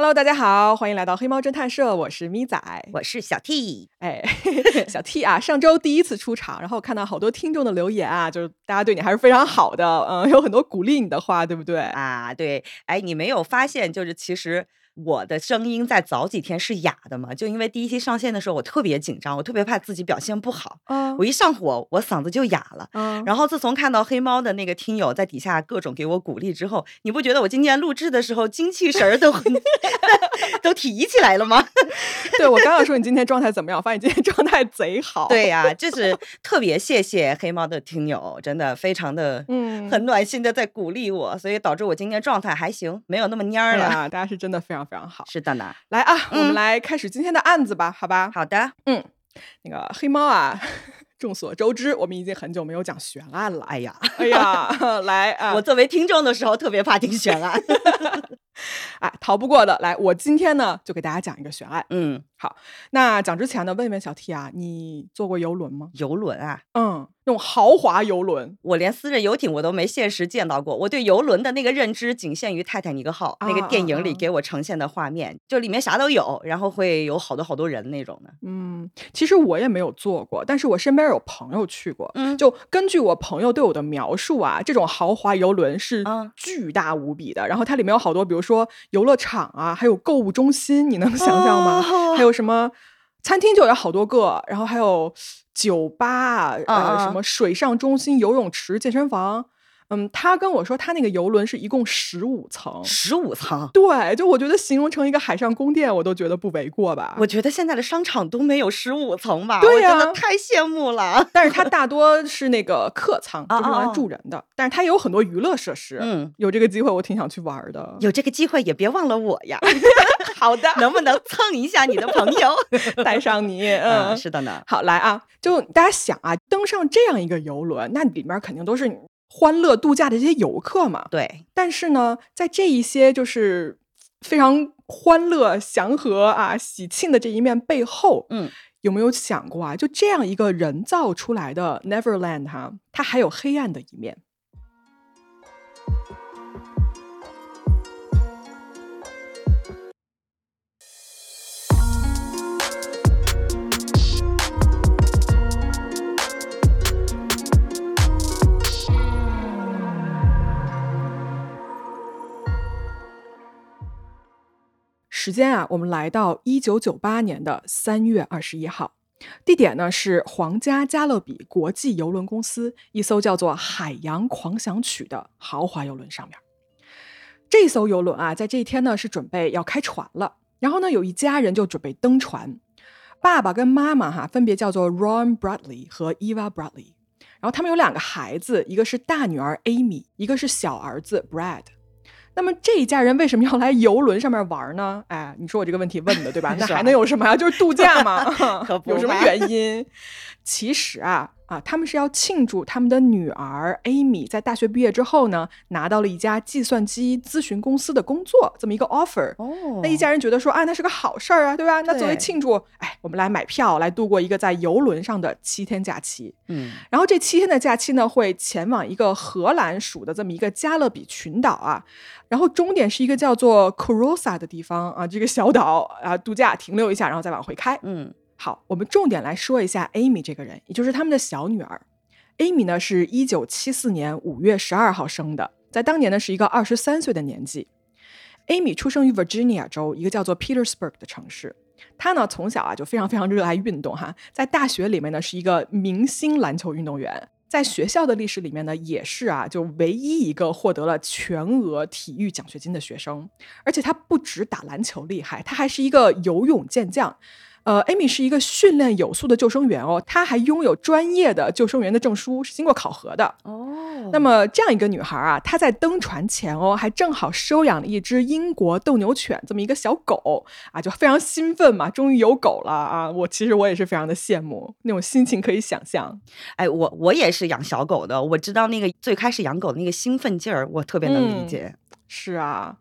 Hello，大家好，欢迎来到黑猫侦探社，我是咪仔，我是小 T。哎，小 T 啊，上周第一次出场，然后看到好多听众的留言啊，就是大家对你还是非常好的，嗯，有很多鼓励你的话，对不对？啊，对，哎，你没有发现，就是其实。我的声音在早几天是哑的嘛？就因为第一期上线的时候，我特别紧张，我特别怕自己表现不好。嗯，我一上火，我嗓子就哑了。嗯，然后自从看到黑猫的那个听友在底下各种给我鼓励之后，你不觉得我今天录制的时候精气神儿都 都提起来了吗？对，我刚刚说你今天状态怎么样？发现今天状态贼好。对呀，就是特别谢谢黑猫的听友，真的非常的嗯，很暖心的在鼓励我，所以导致我今天状态还行，没有那么蔫儿了。啊大家是真的非常。非常好，是的呢。来啊，我们来开始今天的案子吧，好吧？好的，嗯，那个黑猫啊，众所周知，我们已经很久没有讲悬案了。哎呀，哎呀，来啊！我作为听众的时候，特别怕听悬案。哎，逃不过的。来，我今天呢，就给大家讲一个悬案。嗯，好。那讲之前呢，问问小 T 啊，你坐过游轮吗？游轮啊，嗯。那种豪华游轮，我连私人游艇我都没现实见到过。我对游轮的那个认知仅限于《泰坦尼克号》那个电影里给我呈现的画面，就里面啥都有，然后会有好多好多人那种的。嗯，其实我也没有坐过，但是我身边有朋友去过。嗯，就根据我朋友对我的描述啊，这种豪华游轮是巨大无比的。然后它里面有好多，比如说游乐场啊，还有购物中心，你能想象吗？还有什么？餐厅就有好多个，然后还有酒吧，呃，什么水上中心、游泳池、健身房。嗯，他跟我说，他那个游轮是一共十五层，十五层，对，就我觉得形容成一个海上宫殿，我都觉得不为过吧。我觉得现在的商场都没有十五层吧，对呀，太羡慕了。但是它 大多是那个客舱，就是用来住人的。但是它也有很多娱乐设施，嗯，有这个机会我挺想去玩的。有这个机会也别忘了我呀。好的，能不能蹭一下你的朋友，带上你？嗯，是的呢。好，来啊，就大家想啊，登上这样一个游轮，那里面肯定都是。欢乐度假的这些游客嘛，对。但是呢，在这一些就是非常欢乐、祥和啊、喜庆的这一面背后，嗯，有没有想过啊？就这样一个人造出来的 Neverland 哈，它还有黑暗的一面。时间啊，我们来到一九九八年的三月二十一号，地点呢是皇家加勒比国际邮轮公司一艘叫做“海洋狂想曲”的豪华游轮上面。这艘游轮啊，在这一天呢是准备要开船了，然后呢有一家人就准备登船，爸爸跟妈妈哈分别叫做 Ron Bradley 和 Eva Bradley，然后他们有两个孩子，一个是大女儿 Amy，一个是小儿子 Brad。那么这一家人为什么要来游轮上面玩呢？哎，你说我这个问题问的对吧？那还能有什么呀？就是度假嘛，有什么原因？其实啊。啊，他们是要庆祝他们的女儿 Amy 在大学毕业之后呢，拿到了一家计算机咨询公司的工作，这么一个 offer。哦，那一家人觉得说，啊，那是个好事儿啊，对吧？那作为庆祝，哎，我们来买票，来度过一个在游轮上的七天假期。嗯，然后这七天的假期呢，会前往一个荷兰属的这么一个加勒比群岛啊，然后终点是一个叫做 Corosa 的地方啊，这个小岛啊，度假停留一下，然后再往回开。嗯。好，我们重点来说一下 Amy 这个人，也就是他们的小女儿。Amy 呢，是一九七四年五月十二号生的，在当年呢是一个二十三岁的年纪。Amy 出生于 Virginia 州一个叫做 Petersburg 的城市。她呢从小啊就非常非常热爱运动哈，在大学里面呢是一个明星篮球运动员，在学校的历史里面呢也是啊就唯一一个获得了全额体育奖学金的学生。而且他不止打篮球厉害，他还是一个游泳健将。呃，Amy 是一个训练有素的救生员哦，她还拥有专业的救生员的证书，是经过考核的哦。那么这样一个女孩啊，她在登船前哦，还正好收养了一只英国斗牛犬，这么一个小狗啊，就非常兴奋嘛，终于有狗了啊！我其实我也是非常的羡慕，那种心情可以想象。哎，我我也是养小狗的，我知道那个最开始养狗的那个兴奋劲儿，我特别能理解。是啊。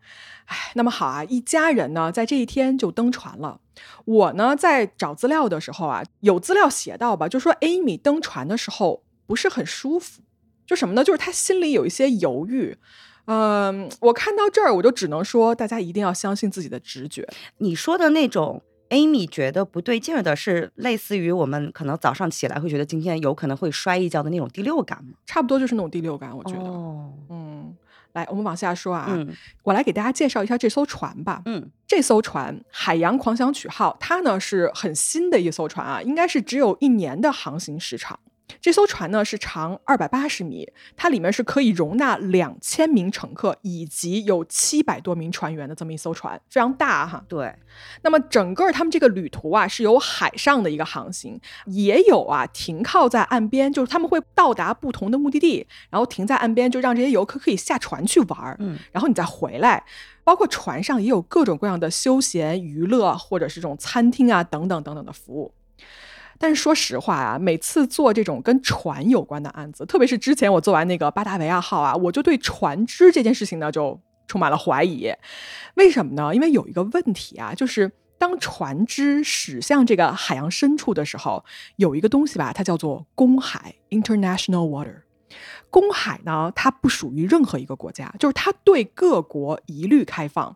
哎，那么好啊，一家人呢，在这一天就登船了。我呢，在找资料的时候啊，有资料写到吧，就说 Amy 登船的时候不是很舒服，就什么呢？就是她心里有一些犹豫。嗯，我看到这儿，我就只能说，大家一定要相信自己的直觉。你说的那种。Amy 觉得不对劲儿的是，类似于我们可能早上起来会觉得今天有可能会摔一跤的那种第六感吗？差不多就是那种第六感，我觉得。哦，嗯，来，我们往下说啊。嗯。我来给大家介绍一下这艘船吧。嗯。这艘船“海洋狂想曲号”，它呢是很新的一艘船啊，应该是只有一年的航行时长。这艘船呢是长二百八十米，它里面是可以容纳两千名乘客以及有七百多名船员的这么一艘船，非常大哈。对，那么整个他们这个旅途啊是有海上的一个航行，也有啊停靠在岸边，就是他们会到达不同的目的地，然后停在岸边，就让这些游客可以下船去玩儿，嗯，然后你再回来。包括船上也有各种各样的休闲娱乐或者是这种餐厅啊等等等等的服务。但是说实话啊，每次做这种跟船有关的案子，特别是之前我做完那个巴达维亚号啊，我就对船只这件事情呢就充满了怀疑。为什么呢？因为有一个问题啊，就是当船只驶向这个海洋深处的时候，有一个东西吧，它叫做公海 （international water）。公海呢，它不属于任何一个国家，就是它对各国一律开放。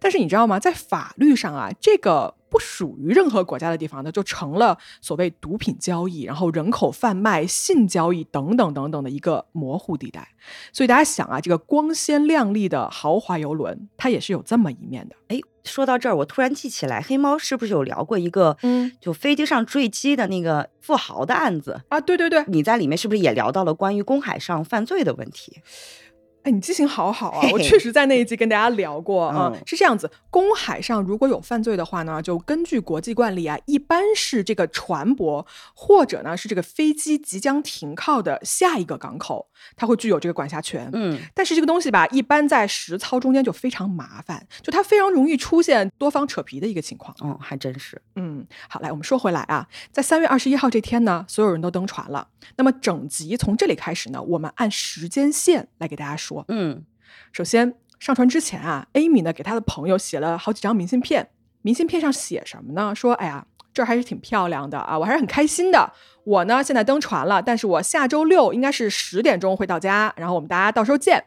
但是你知道吗？在法律上啊，这个不属于任何国家的地方呢，就成了所谓毒品交易、然后人口贩卖、性交易等等等等的一个模糊地带。所以大家想啊，这个光鲜亮丽的豪华游轮，它也是有这么一面的。哎，说到这儿，我突然记起来，黑猫是不是有聊过一个，嗯，就飞机上坠机的那个富豪的案子啊？对对对，你在里面是不是也聊到了关于公海上犯罪的问题？你记性好好啊！我确实在那一集跟大家聊过啊，是这样子。公海上如果有犯罪的话呢，就根据国际惯例啊，一般是这个船舶或者呢是这个飞机即将停靠的下一个港口，它会具有这个管辖权。嗯，但是这个东西吧，一般在实操中间就非常麻烦，就它非常容易出现多方扯皮的一个情况。哦，还真是。嗯，好，来我们说回来啊，在三月二十一号这天呢，所有人都登船了。那么整集从这里开始呢，我们按时间线来给大家说。嗯，首先上船之前啊，Amy 呢给他的朋友写了好几张明信片。明信片上写什么呢？说，哎呀，这儿还是挺漂亮的啊，我还是很开心的。我呢现在登船了，但是我下周六应该是十点钟会到家，然后我们大家到时候见。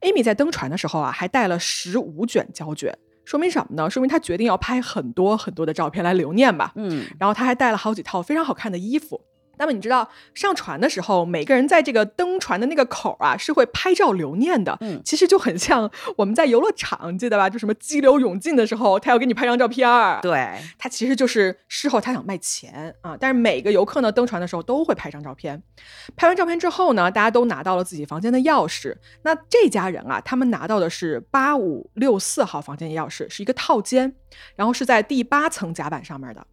Amy 在登船的时候啊，还带了十五卷胶卷，说明什么呢？说明她决定要拍很多很多的照片来留念吧。嗯，然后她还带了好几套非常好看的衣服。那么你知道上船的时候，每个人在这个登船的那个口啊，是会拍照留念的。嗯，其实就很像我们在游乐场，记得吧？就什么激流勇进的时候，他要给你拍张照片儿。对，他其实就是事后他想卖钱啊。但是每个游客呢，登船的时候都会拍张照片。拍完照片之后呢，大家都拿到了自己房间的钥匙。那这家人啊，他们拿到的是八五六四号房间的钥匙，是一个套间，然后是在第八层甲板上面的。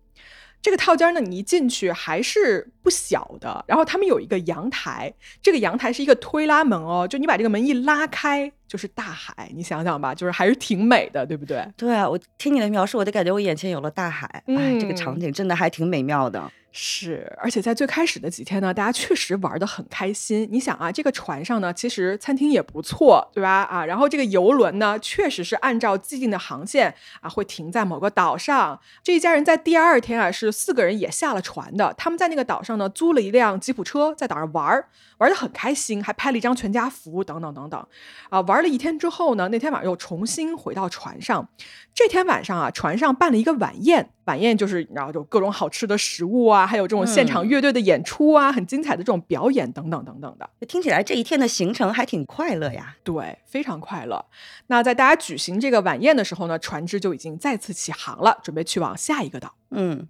这个套间呢，你一进去还是不小的。然后他们有一个阳台，这个阳台是一个推拉门哦，就你把这个门一拉开，就是大海。你想想吧，就是还是挺美的，对不对？对啊，我听你的描述，我就感觉我眼前有了大海。哎，这个场景真的还挺美妙的。是，而且在最开始的几天呢，大家确实玩的很开心。你想啊，这个船上呢，其实餐厅也不错，对吧？啊，然后这个游轮呢，确实是按照既定的航线啊，会停在某个岛上。这一家人在第二天啊，是四个人也下了船的。他们在那个岛上呢，租了一辆吉普车，在岛上玩儿，玩的很开心，还拍了一张全家福，等等等等。啊，玩了一天之后呢，那天晚上又重新回到船上。这天晚上啊，船上办了一个晚宴。晚宴就是，然后就各种好吃的食物啊，还有这种现场乐队的演出啊，很精彩的这种表演等等等等的。听起来这一天的行程还挺快乐呀。对，非常快乐。那在大家举行这个晚宴的时候呢，船只就已经再次起航了，准备去往下一个岛。嗯，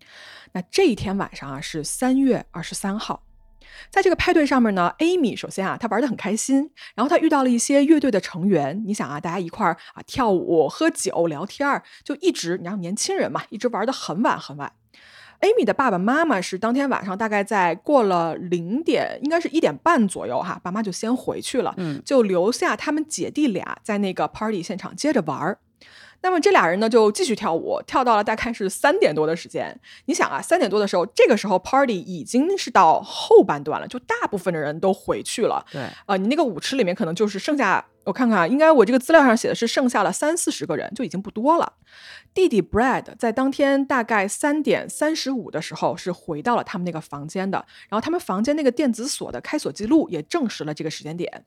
那这一天晚上啊，是三月二十三号。在这个派对上面呢，Amy 首先啊，她玩的很开心，然后她遇到了一些乐队的成员。你想啊，大家一块儿啊跳舞、喝酒、聊天儿，就一直，你知道年轻人嘛，一直玩的很晚很晚。Amy 的爸爸妈妈是当天晚上大概在过了零点，应该是一点半左右哈，爸妈就先回去了，嗯，就留下他们姐弟俩在那个 party 现场接着玩儿。那么这俩人呢，就继续跳舞，跳到了大概是三点多的时间。你想啊，三点多的时候，这个时候 party 已经是到后半段了，就大部分的人都回去了。对，啊，你那个舞池里面可能就是剩下，我看看啊，应该我这个资料上写的是剩下了三四十个人，就已经不多了。弟弟 Brad 在当天大概三点三十五的时候是回到了他们那个房间的，然后他们房间那个电子锁的开锁记录也证实了这个时间点。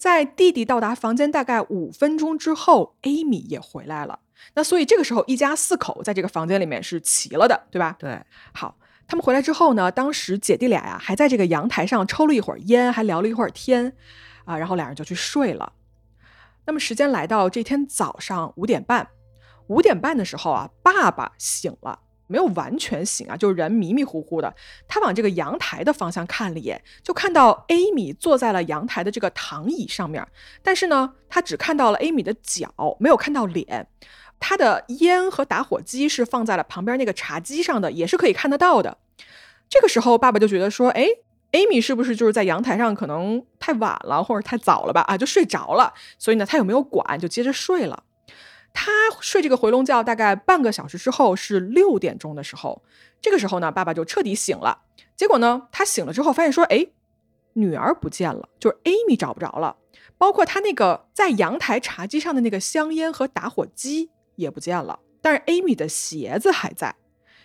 在弟弟到达房间大概五分钟之后，Amy 也回来了。那所以这个时候，一家四口在这个房间里面是齐了的，对吧？对。好，他们回来之后呢，当时姐弟俩呀还在这个阳台上抽了一会儿烟，还聊了一会儿天，啊，然后俩人就去睡了。那么时间来到这天早上五点半，五点半的时候啊，爸爸醒了。没有完全醒啊，就是人迷迷糊糊的。他往这个阳台的方向看了一眼，就看到 Amy 坐在了阳台的这个躺椅上面。但是呢，他只看到了 Amy 的脚，没有看到脸。他的烟和打火机是放在了旁边那个茶几上的，也是可以看得到的。这个时候，爸爸就觉得说：“哎，Amy 是不是就是在阳台上可能太晚了，或者太早了吧？啊，就睡着了。所以呢，他有没有管，就接着睡了。”他睡这个回笼觉，大概半个小时之后是六点钟的时候，这个时候呢，爸爸就彻底醒了。结果呢，他醒了之后发现说，哎，女儿不见了，就是 Amy 找不着了，包括他那个在阳台茶几上的那个香烟和打火机也不见了，但是 Amy 的鞋子还在，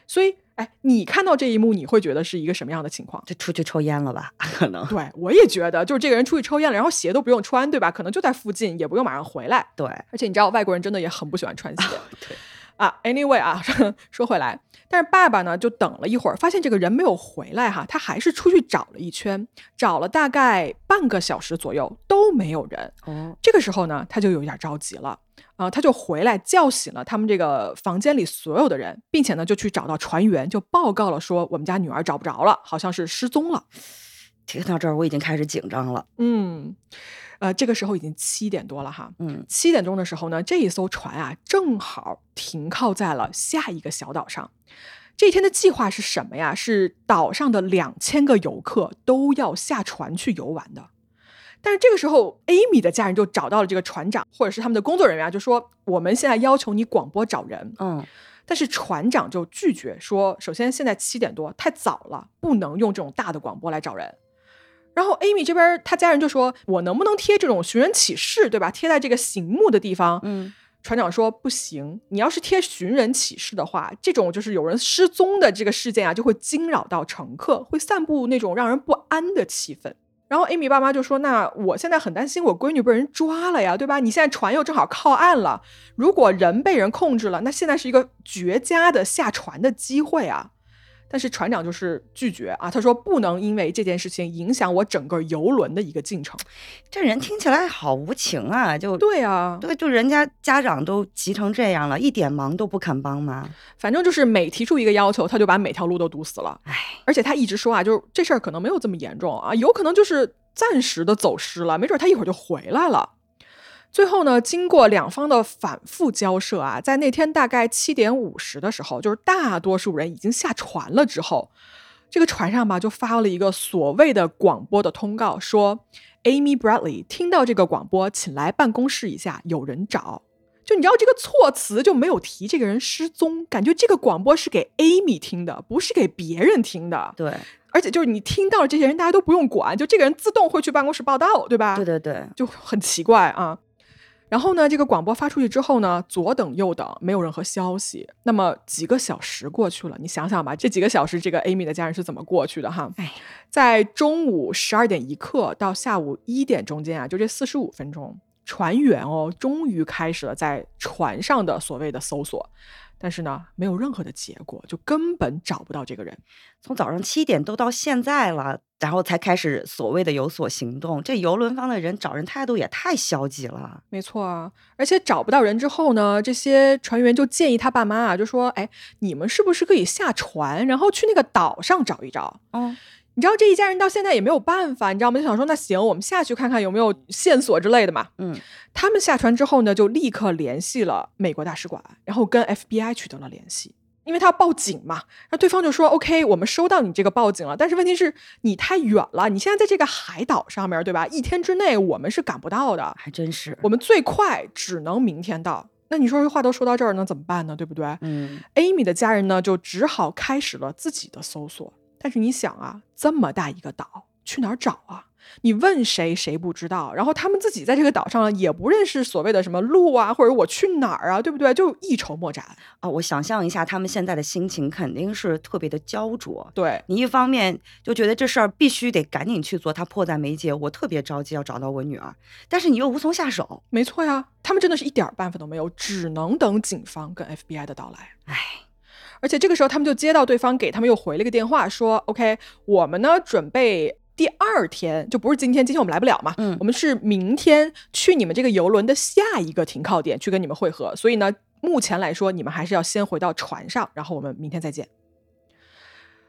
所以。哎，你看到这一幕，你会觉得是一个什么样的情况？就出去抽烟了吧？可能。对，我也觉得，就是这个人出去抽烟了，然后鞋都不用穿，对吧？可能就在附近，也不用马上回来。对，而且你知道，外国人真的也很不喜欢穿鞋。对。啊，anyway 啊，说回来，但是爸爸呢，就等了一会儿，发现这个人没有回来哈，他还是出去找了一圈，找了大概半个小时左右都没有人。哦。这个时候呢，他就有点着急了。啊，他就回来叫醒了他们这个房间里所有的人，并且呢，就去找到船员，就报告了说我们家女儿找不着了，好像是失踪了。听到这儿，我已经开始紧张了。嗯，呃，这个时候已经七点多了哈。嗯，七点钟的时候呢，这一艘船啊，正好停靠在了下一个小岛上。这一天的计划是什么呀？是岛上的两千个游客都要下船去游玩的。但是这个时候，Amy 的家人就找到了这个船长，或者是他们的工作人员，就说：“我们现在要求你广播找人。”嗯，但是船长就拒绝说：“首先现在七点多太早了，不能用这种大的广播来找人。”然后 Amy 这边他家人就说：“我能不能贴这种寻人启事，对吧？贴在这个醒目的地方？”嗯，船长说：“不行，你要是贴寻人启事的话，这种就是有人失踪的这个事件啊，就会惊扰到乘客，会散布那种让人不安的气氛。”然后 Amy 爸妈就说：“那我现在很担心，我闺女被人抓了呀，对吧？你现在船又正好靠岸了，如果人被人控制了，那现在是一个绝佳的下船的机会啊。”但是船长就是拒绝啊，他说不能因为这件事情影响我整个游轮的一个进程。这人听起来好无情啊！就对啊，对，就人家家长都急成这样了，一点忙都不肯帮吗？反正就是每提出一个要求，他就把每条路都堵死了。唉，而且他一直说啊，就是这事儿可能没有这么严重啊，有可能就是暂时的走失了，没准他一会儿就回来了。最后呢，经过两方的反复交涉啊，在那天大概七点五十的时候，就是大多数人已经下船了之后，这个船上吧就发了一个所谓的广播的通告，说 Amy Bradley 听到这个广播，请来办公室一下，有人找。就你知道这个措辞就没有提这个人失踪，感觉这个广播是给 Amy 听的，不是给别人听的。对，而且就是你听到了这些人，大家都不用管，就这个人自动会去办公室报道，对吧？对对对，就很奇怪啊。然后呢，这个广播发出去之后呢，左等右等，没有任何消息。那么几个小时过去了，你想想吧，这几个小时，这个 Amy 的家人是怎么过去的哈？哎，在中午十二点一刻到下午一点中间啊，就这四十五分钟，船员哦，终于开始了在船上的所谓的搜索。但是呢，没有任何的结果，就根本找不到这个人。从早上七点都到现在了，然后才开始所谓的有所行动。这游轮方的人找人态度也太消极了。没错啊，而且找不到人之后呢，这些船员就建议他爸妈啊，就说：“哎，你们是不是可以下船，然后去那个岛上找一找？”嗯。你知道这一家人到现在也没有办法，你知道吗？就想说那行，我们下去看看有没有线索之类的嘛。嗯，他们下船之后呢，就立刻联系了美国大使馆，然后跟 FBI 取得了联系，因为他要报警嘛。那对方就说：“OK，我们收到你这个报警了，但是问题是你太远了，你现在在这个海岛上面对吧？一天之内我们是赶不到的，还真是。我们最快只能明天到。那你说这话都说到这儿，那怎么办呢？对不对？嗯，Amy 的家人呢，就只好开始了自己的搜索。但是你想啊，这么大一个岛，去哪儿找啊？你问谁谁不知道，然后他们自己在这个岛上也不认识所谓的什么路啊，或者我去哪儿啊，对不对？就一筹莫展啊！我想象一下他们现在的心情肯定是特别的焦灼。对你一方面就觉得这事儿必须得赶紧去做，他迫在眉睫，我特别着急要找到我女儿，但是你又无从下手。没错呀，他们真的是一点办法都没有，只能等警方跟 FBI 的到来。唉，而且这个时候他们就接到对方给他们又回了一个电话，说 OK，我们呢准备。第二天就不是今天，今天我们来不了嘛。嗯，我们是明天去你们这个游轮的下一个停靠点去跟你们会合。所以呢，目前来说，你们还是要先回到船上，然后我们明天再见。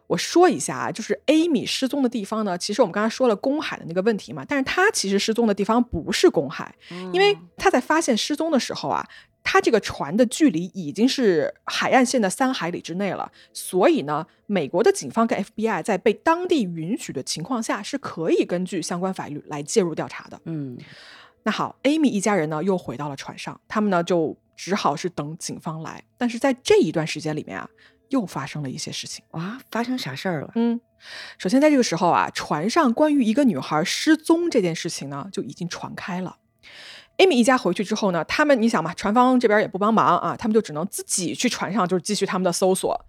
我说一下啊，就是 Amy 失踪的地方呢，其实我们刚才说了公海的那个问题嘛，但是她其实失踪的地方不是公海，因为她在发现失踪的时候啊。它这个船的距离已经是海岸线的三海里之内了，所以呢，美国的警方跟 FBI 在被当地允许的情况下，是可以根据相关法律来介入调查的。嗯，那好，Amy 一家人呢又回到了船上，他们呢就只好是等警方来。但是在这一段时间里面啊，又发生了一些事情啊，发生啥事儿了？嗯，首先在这个时候啊，船上关于一个女孩失踪这件事情呢就已经传开了。Amy 一家回去之后呢，他们你想嘛，船方这边也不帮忙啊，他们就只能自己去船上，就是继续他们的搜索。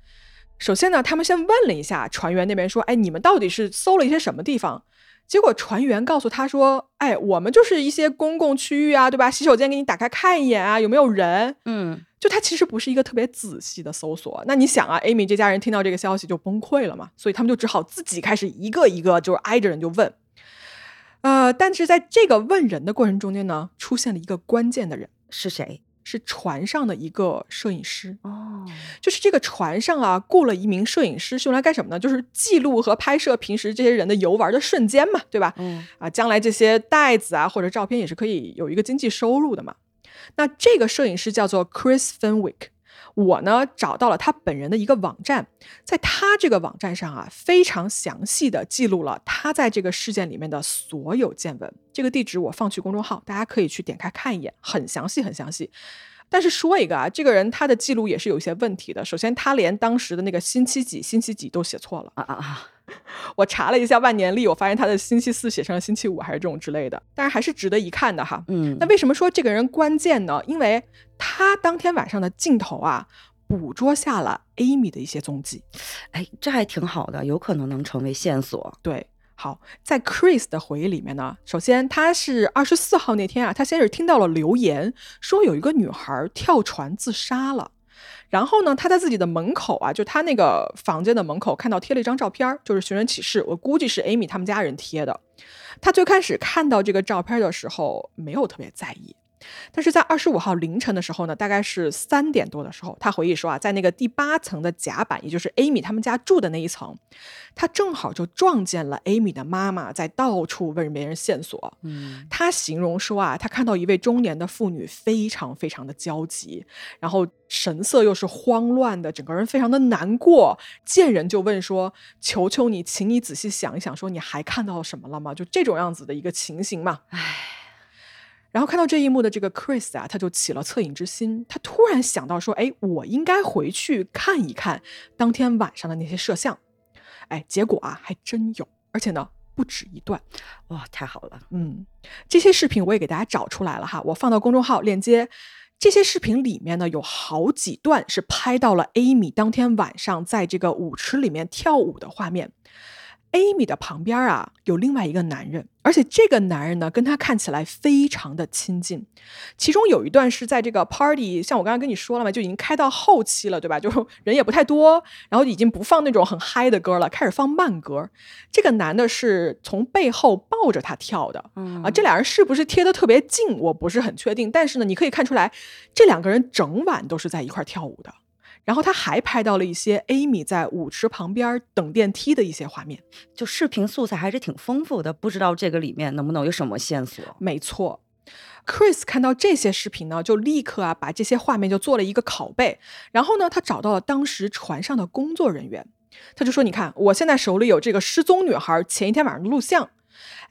首先呢，他们先问了一下船员那边，说：“哎，你们到底是搜了一些什么地方？”结果船员告诉他说：“哎，我们就是一些公共区域啊，对吧？洗手间给你打开看一眼啊，有没有人？”嗯，就他其实不是一个特别仔细的搜索。那你想啊，Amy 这家人听到这个消息就崩溃了嘛，所以他们就只好自己开始一个一个就是挨着人就问。呃，但是在这个问人的过程中间呢，出现了一个关键的人，是谁？是船上的一个摄影师哦，就是这个船上啊，雇了一名摄影师，是用来干什么呢？就是记录和拍摄平时这些人的游玩的瞬间嘛，对吧？嗯，啊，将来这些袋子啊或者照片也是可以有一个经济收入的嘛。那这个摄影师叫做 Chris Fenwick。我呢找到了他本人的一个网站，在他这个网站上啊，非常详细的记录了他在这个事件里面的所有见闻。这个地址我放去公众号，大家可以去点开看一眼，很详细，很详细。但是说一个啊，这个人他的记录也是有一些问题的。首先，他连当时的那个星期几、星期几都写错了啊啊啊！我查了一下万年历，我发现他的星期四写成了星期五，还是这种之类的。但是还是值得一看的哈。嗯，那为什么说这个人关键呢？因为他当天晚上的镜头啊，捕捉下了 Amy 的一些踪迹。哎，这还挺好的，有可能能成为线索。对。好，在 Chris 的回忆里面呢，首先他是二十四号那天啊，他先是听到了留言，说有一个女孩跳船自杀了。然后呢，他在自己的门口啊，就他那个房间的门口看到贴了一张照片，就是寻人启事，我估计是 Amy 他们家人贴的。他最开始看到这个照片的时候，没有特别在意。但是在二十五号凌晨的时候呢，大概是三点多的时候，他回忆说啊，在那个第八层的甲板，也就是 Amy 他们家住的那一层，他正好就撞见了 Amy 的妈妈在到处问别人线索。嗯，他形容说啊，他看到一位中年的妇女非常非常的焦急，然后神色又是慌乱的，整个人非常的难过，见人就问说：“求求你，请你仔细想一想，说你还看到什么了吗？”就这种样子的一个情形嘛。唉。然后看到这一幕的这个 Chris 啊，他就起了恻隐之心，他突然想到说：“哎，我应该回去看一看当天晚上的那些摄像。”哎，结果啊，还真有，而且呢，不止一段。哇，太好了！嗯，这些视频我也给大家找出来了哈，我放到公众号链接。这些视频里面呢，有好几段是拍到了 Amy 当天晚上在这个舞池里面跳舞的画面。Amy 的旁边啊，有另外一个男人，而且这个男人呢，跟他看起来非常的亲近。其中有一段是在这个 party，像我刚刚跟你说了嘛，就已经开到后期了，对吧？就人也不太多，然后已经不放那种很嗨的歌了，开始放慢歌。这个男的是从背后抱着他跳的，啊，这俩人是不是贴的特别近，我不是很确定。但是呢，你可以看出来，这两个人整晚都是在一块跳舞的。然后他还拍到了一些 Amy 在舞池旁边等电梯的一些画面，就视频素材还是挺丰富的。不知道这个里面能不能有什么线索？没错，Chris 看到这些视频呢，就立刻啊把这些画面就做了一个拷贝。然后呢，他找到了当时船上的工作人员，他就说：“你看，我现在手里有这个失踪女孩前一天晚上的录像。”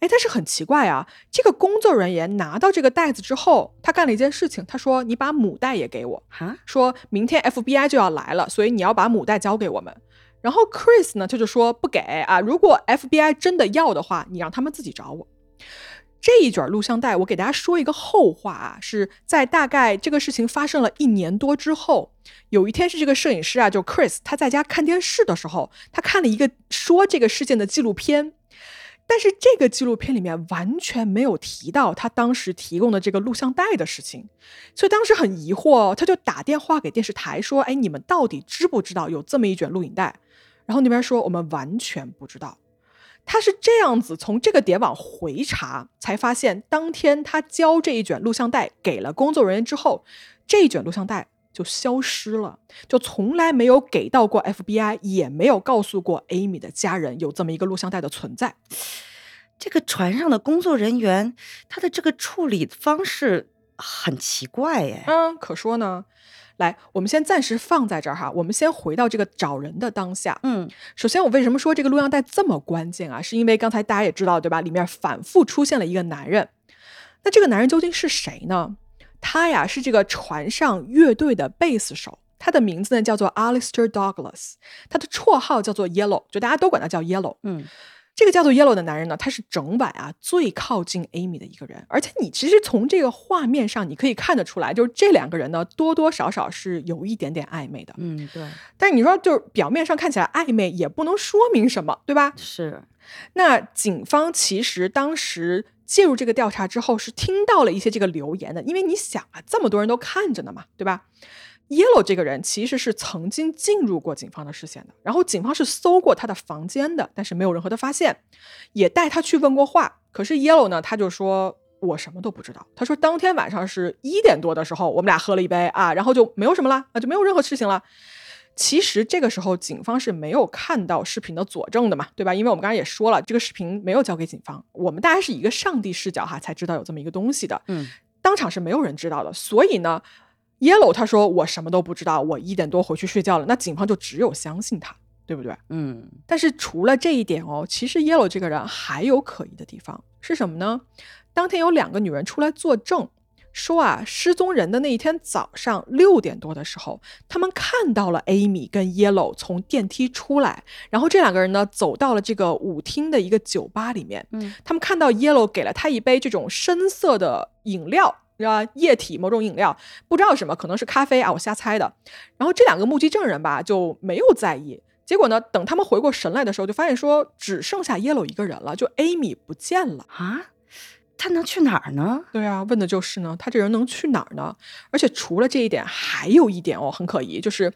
哎，但是很奇怪啊！这个工作人员拿到这个袋子之后，他干了一件事情。他说：“你把母带也给我。”哈，说明天 FBI 就要来了，所以你要把母带交给我们。然后 Chris 呢，他就说不给啊，如果 FBI 真的要的话，你让他们自己找我。这一卷录像带，我给大家说一个后话啊，是在大概这个事情发生了一年多之后，有一天是这个摄影师啊，就 Chris，他在家看电视的时候，他看了一个说这个事件的纪录片，但是这个纪录片里面完全没有提到他当时提供的这个录像带的事情，所以当时很疑惑，他就打电话给电视台说：“哎，你们到底知不知道有这么一卷录影带？”然后那边说：“我们完全不知道。”他是这样子从这个点往回查，才发现当天他交这一卷录像带给了工作人员之后，这一卷录像带就消失了，就从来没有给到过 FBI，也没有告诉过 Amy 的家人有这么一个录像带的存在。这个船上的工作人员，他的这个处理方式很奇怪耶。嗯，可说呢。来，我们先暂时放在这儿哈。我们先回到这个找人的当下。嗯，首先我为什么说这个录像带这么关键啊？是因为刚才大家也知道对吧？里面反复出现了一个男人。那这个男人究竟是谁呢？他呀是这个船上乐队的贝斯手，他的名字呢叫做 Alistair Douglas，他的绰号叫做 Yellow，就大家都管他叫 Yellow。嗯。这个叫做 Yellow 的男人呢，他是整晚啊最靠近 Amy 的一个人，而且你其实从这个画面上你可以看得出来，就是这两个人呢多多少少是有一点点暧昧的。嗯，对。但是你说就是表面上看起来暧昧，也不能说明什么，对吧？是。那警方其实当时介入这个调查之后，是听到了一些这个留言的，因为你想啊，这么多人都看着呢嘛，对吧？Yellow 这个人其实是曾经进入过警方的视线的，然后警方是搜过他的房间的，但是没有任何的发现，也带他去问过话。可是 Yellow 呢，他就说我什么都不知道。他说当天晚上是一点多的时候，我们俩喝了一杯啊，然后就没有什么了啊，就没有任何事情了。其实这个时候警方是没有看到视频的佐证的嘛，对吧？因为我们刚才也说了，这个视频没有交给警方，我们大家是一个上帝视角哈，才知道有这么一个东西的。嗯，当场是没有人知道的，所以呢。Yellow 他说我什么都不知道，我一点多回去睡觉了。那警方就只有相信他，对不对？嗯。但是除了这一点哦，其实 Yellow 这个人还有可疑的地方是什么呢？当天有两个女人出来作证，说啊，失踪人的那一天早上六点多的时候，他们看到了 Amy 跟 Yellow 从电梯出来，然后这两个人呢走到了这个舞厅的一个酒吧里面。嗯。他们看到 Yellow 给了他一杯这种深色的饮料。啊，液体某种饮料，不知道什么，可能是咖啡啊，我瞎猜的。然后这两个目击证人吧就没有在意。结果呢，等他们回过神来的时候，就发现说只剩下 Yellow 一个人了，就 Amy 不见了啊。他能去哪儿呢？对啊，问的就是呢，他这人能去哪儿呢？而且除了这一点，还有一点哦，很可疑，就是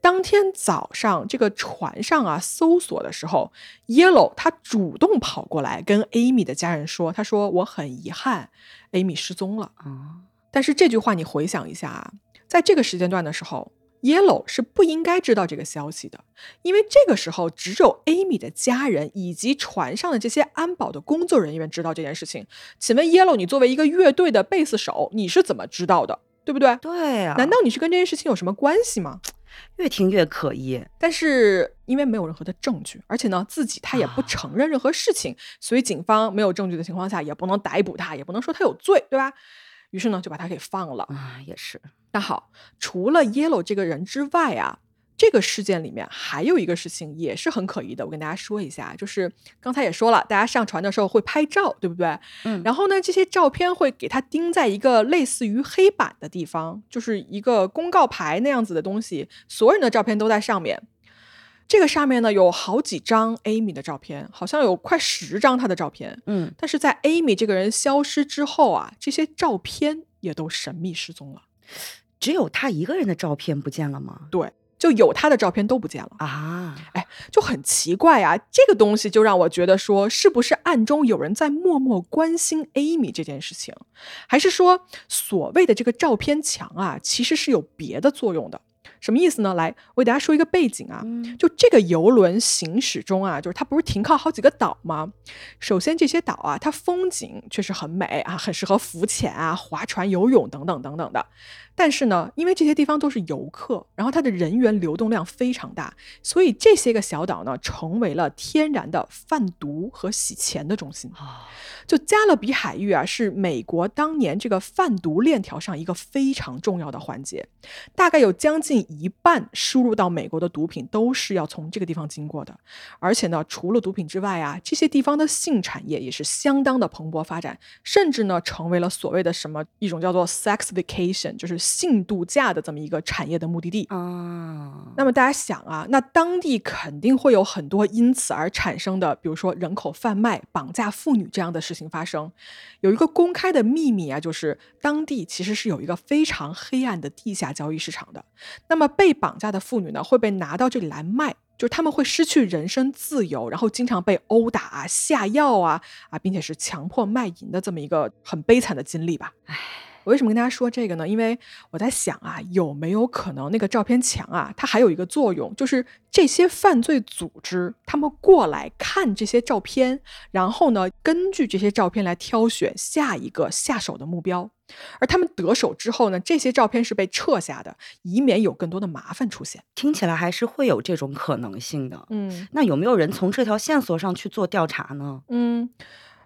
当天早上这个船上啊搜索的时候，Yellow 他主动跑过来跟 Amy 的家人说，他说我很遗憾。Amy 失踪了啊！但是这句话你回想一下啊，在这个时间段的时候，Yellow 是不应该知道这个消息的，因为这个时候只有 Amy 的家人以及船上的这些安保的工作人员知道这件事情。请问 Yellow，你作为一个乐队的贝斯手，你是怎么知道的？对不对？对啊，难道你是跟这件事情有什么关系吗？越听越可疑，但是因为没有任何的证据，而且呢自己他也不承认任何事情，所以警方没有证据的情况下也不能逮捕他，也不能说他有罪，对吧？于是呢就把他给放了啊，也是。那好，除了 Yellow 这个人之外啊。这个事件里面还有一个事情也是很可疑的，我跟大家说一下，就是刚才也说了，大家上传的时候会拍照，对不对？嗯，然后呢，这些照片会给它钉在一个类似于黑板的地方，就是一个公告牌那样子的东西，所有人的照片都在上面。这个上面呢有好几张 Amy 的照片，好像有快十张她的照片。嗯，但是在 Amy 这个人消失之后啊，这些照片也都神秘失踪了，只有他一个人的照片不见了吗？对。就有他的照片都不见了啊！哎，就很奇怪啊！这个东西就让我觉得说，是不是暗中有人在默默关心 Amy 这件事情，还是说所谓的这个照片墙啊，其实是有别的作用的？什么意思呢？来，我给大家说一个背景啊，就这个游轮行驶中啊，就是它不是停靠好几个岛吗？首先这些岛啊，它风景确实很美啊，很适合浮潜啊、划船、游泳等等等等的。但是呢，因为这些地方都是游客，然后它的人员流动量非常大，所以这些个小岛呢，成为了天然的贩毒和洗钱的中心。就加勒比海域啊，是美国当年这个贩毒链条上一个非常重要的环节，大概有将近一半输入到美国的毒品都是要从这个地方经过的。而且呢，除了毒品之外啊，这些地方的性产业也是相当的蓬勃发展，甚至呢，成为了所谓的什么一种叫做 sex vacation，就是性度假的这么一个产业的目的地啊。那么大家想啊，那当地肯定会有很多因此而产生的，比如说人口贩卖、绑架妇女这样的事情发生。有一个公开的秘密啊，就是当地其实是有一个非常黑暗的地下交易市场的。那被绑架的妇女呢，会被拿到这里来卖，就是他们会失去人身自由，然后经常被殴打啊、下药啊啊，并且是强迫卖淫的这么一个很悲惨的经历吧。唉。我为什么跟大家说这个呢？因为我在想啊，有没有可能那个照片墙啊，它还有一个作用，就是这些犯罪组织他们过来看这些照片，然后呢，根据这些照片来挑选下一个下手的目标。而他们得手之后呢，这些照片是被撤下的，以免有更多的麻烦出现。听起来还是会有这种可能性的。嗯，那有没有人从这条线索上去做调查呢？嗯。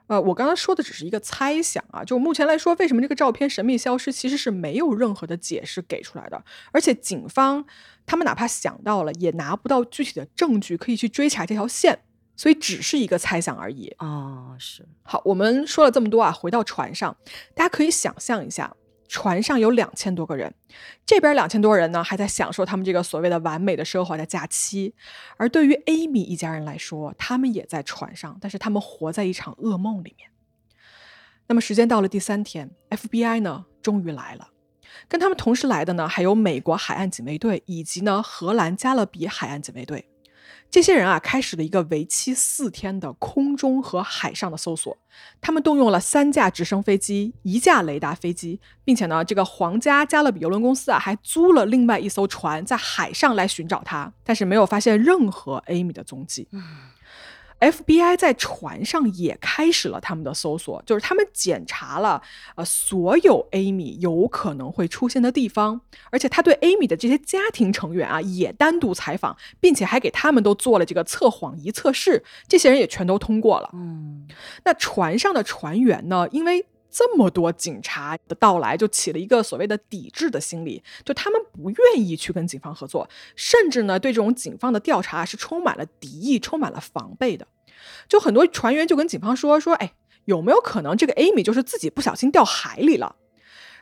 呃，我刚刚说的只是一个猜想啊，就目前来说，为什么这个照片神秘消失，其实是没有任何的解释给出来的，而且警方他们哪怕想到了，也拿不到具体的证据可以去追查这条线，所以只是一个猜想而已。哦，是。好，我们说了这么多啊，回到船上，大家可以想象一下。船上有两千多个人，这边两千多人呢，还在享受他们这个所谓的完美的奢华的假期。而对于 Amy 一家人来说，他们也在船上，但是他们活在一场噩梦里面。那么时间到了第三天，FBI 呢终于来了，跟他们同时来的呢还有美国海岸警卫队以及呢荷兰加勒比海岸警卫队。这些人啊，开始了一个为期四天的空中和海上的搜索。他们动用了三架直升飞机、一架雷达飞机，并且呢，这个皇家加勒比邮轮公司啊，还租了另外一艘船在海上来寻找他，但是没有发现任何 Amy 的踪迹。FBI 在船上也开始了他们的搜索，就是他们检查了呃所有 Amy 有可能会出现的地方，而且他对 Amy 的这些家庭成员啊也单独采访，并且还给他们都做了这个测谎仪测试，这些人也全都通过了。嗯，那船上的船员呢，因为这么多警察的到来，就起了一个所谓的抵制的心理，就他们不愿意去跟警方合作，甚至呢对这种警方的调查是充满了敌意、充满了防备的。就很多船员就跟警方说说，哎，有没有可能这个 Amy 就是自己不小心掉海里了？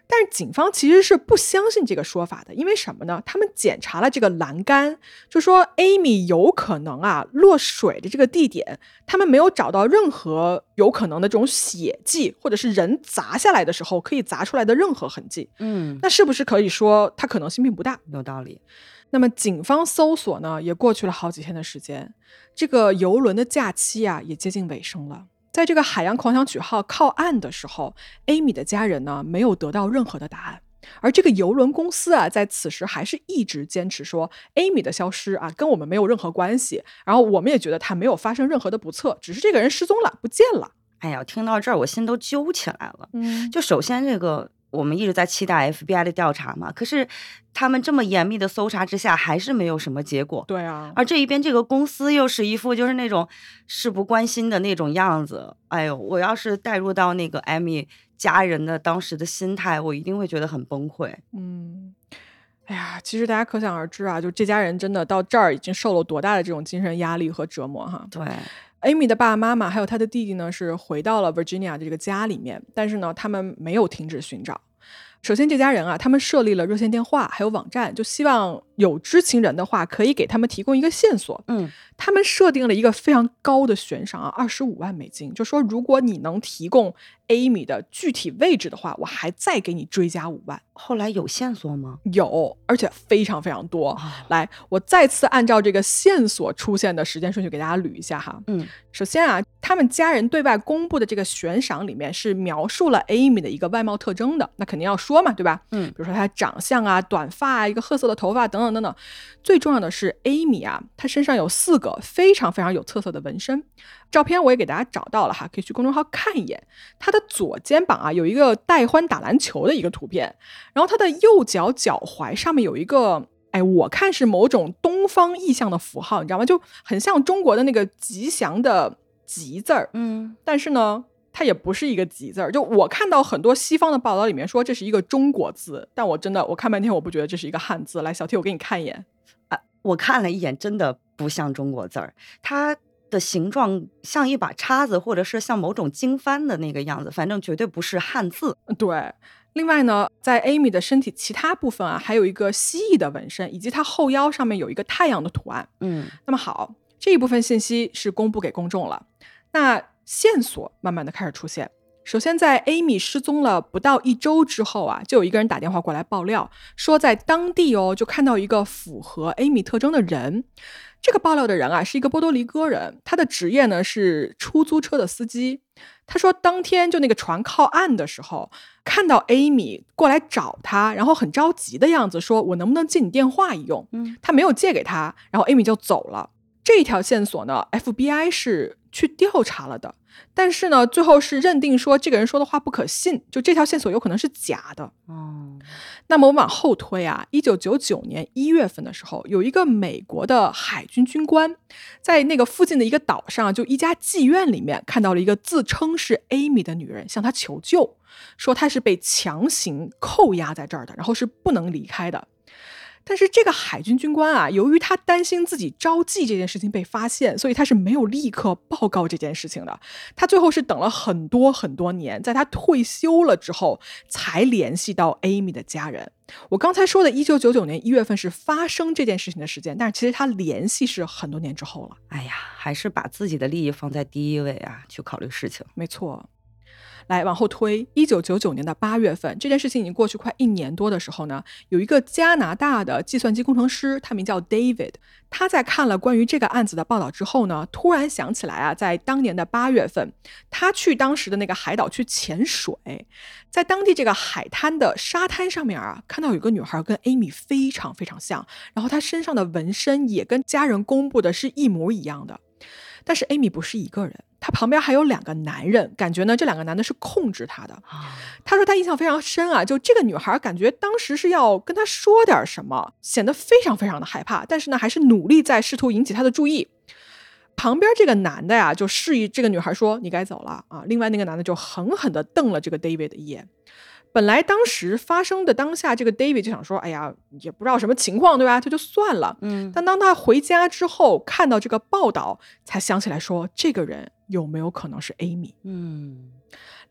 但是警方其实是不相信这个说法的，因为什么呢？他们检查了这个栏杆，就说 Amy 有可能啊落水的这个地点，他们没有找到任何有可能的这种血迹，或者是人砸下来的时候可以砸出来的任何痕迹。嗯，那是不是可以说它可能性并不大？有道理。那么警方搜索呢，也过去了好几天的时间，这个游轮的假期啊也接近尾声了。在这个海洋狂想曲号靠岸的时候，Amy 的家人呢没有得到任何的答案，而这个游轮公司啊在此时还是一直坚持说 Amy 的消失啊跟我们没有任何关系，然后我们也觉得他没有发生任何的不测，只是这个人失踪了，不见了。哎呀，听到这儿我心都揪起来了。嗯，就首先这个。我们一直在期待 FBI 的调查嘛，可是他们这么严密的搜查之下，还是没有什么结果。对啊，而这一边这个公司又是一副就是那种事不关心的那种样子。哎呦，我要是带入到那个艾米家人的当时的心态，我一定会觉得很崩溃。嗯，哎呀，其实大家可想而知啊，就这家人真的到这儿已经受了多大的这种精神压力和折磨哈。对。Amy 的爸爸妈妈还有她的弟弟呢，是回到了 Virginia 的这个家里面，但是呢，他们没有停止寻找。首先，这家人啊，他们设立了热线电话，还有网站，就希望有知情人的话，可以给他们提供一个线索。嗯，他们设定了一个非常高的悬赏啊，二十五万美金，就说如果你能提供 Amy 的具体位置的话，我还再给你追加五万。后来有线索吗？有，而且非常非常多。来，我再次按照这个线索出现的时间顺序给大家捋一下哈。嗯，首先啊，他们家人对外公布的这个悬赏里面是描述了 Amy 的一个外貌特征的，那肯定要说。说嘛，对吧？嗯，比如说她长相啊，短发啊，一个褐色的头发等等等等。最重要的是，Amy 啊，她身上有四个非常非常有特色的纹身，照片我也给大家找到了哈，可以去公众号看一眼。他的左肩膀啊有一个戴欢打篮球的一个图片，然后他的右脚脚踝上面有一个，哎，我看是某种东方意象的符号，你知道吗？就很像中国的那个吉祥的吉字儿，嗯，但是呢。它也不是一个吉字儿。就我看到很多西方的报道里面说这是一个中国字，但我真的我看半天我不觉得这是一个汉字。来，小 T，我给你看一眼啊，我看了一眼，真的不像中国字儿，它的形状像一把叉子，或者是像某种经幡的那个样子，反正绝对不是汉字。对。另外呢，在 Amy 的身体其他部分啊，还有一个蜥蜴的纹身，以及她后腰上面有一个太阳的图案。嗯，那么好，这一部分信息是公布给公众了。那线索慢慢的开始出现。首先，在 Amy 失踪了不到一周之后啊，就有一个人打电话过来爆料，说在当地哦，就看到一个符合 Amy 特征的人。这个爆料的人啊，是一个波多黎各人，他的职业呢是出租车的司机。他说，当天就那个船靠岸的时候，看到 Amy 过来找他，然后很着急的样子，说我能不能借你电话一用？嗯，他没有借给他，然后 Amy 就走了。这一条线索呢，FBI 是去调查了的。但是呢，最后是认定说这个人说的话不可信，就这条线索有可能是假的。哦，那么我们往后推啊，一九九九年一月份的时候，有一个美国的海军军官在那个附近的一个岛上，就一家妓院里面看到了一个自称是 Amy 的女人向他求救，说她是被强行扣押在这儿的，然后是不能离开的。但是这个海军军官啊，由于他担心自己招妓这件事情被发现，所以他是没有立刻报告这件事情的。他最后是等了很多很多年，在他退休了之后才联系到 Amy 的家人。我刚才说的1999年1月份是发生这件事情的时间，但是其实他联系是很多年之后了。哎呀，还是把自己的利益放在第一位啊，去考虑事情。没错。来往后推，一九九九年的八月份，这件事情已经过去快一年多的时候呢，有一个加拿大的计算机工程师，他名叫 David，他在看了关于这个案子的报道之后呢，突然想起来啊，在当年的八月份，他去当时的那个海岛去潜水，在当地这个海滩的沙滩上面啊，看到有个女孩跟 Amy 非常非常像，然后她身上的纹身也跟家人公布的是一模一样的。但是 Amy 不是一个人，她旁边还有两个男人，感觉呢这两个男的是控制他的。他说他印象非常深啊，就这个女孩感觉当时是要跟他说点什么，显得非常非常的害怕，但是呢还是努力在试图引起他的注意。旁边这个男的呀就示意这个女孩说你该走了啊，另外那个男的就狠狠地瞪了这个 David 一眼。本来当时发生的当下，这个 David 就想说：“哎呀，也不知道什么情况，对吧？这就算了。”嗯。但当他回家之后，看到这个报道，才想起来说：“这个人有没有可能是 Amy？” 嗯。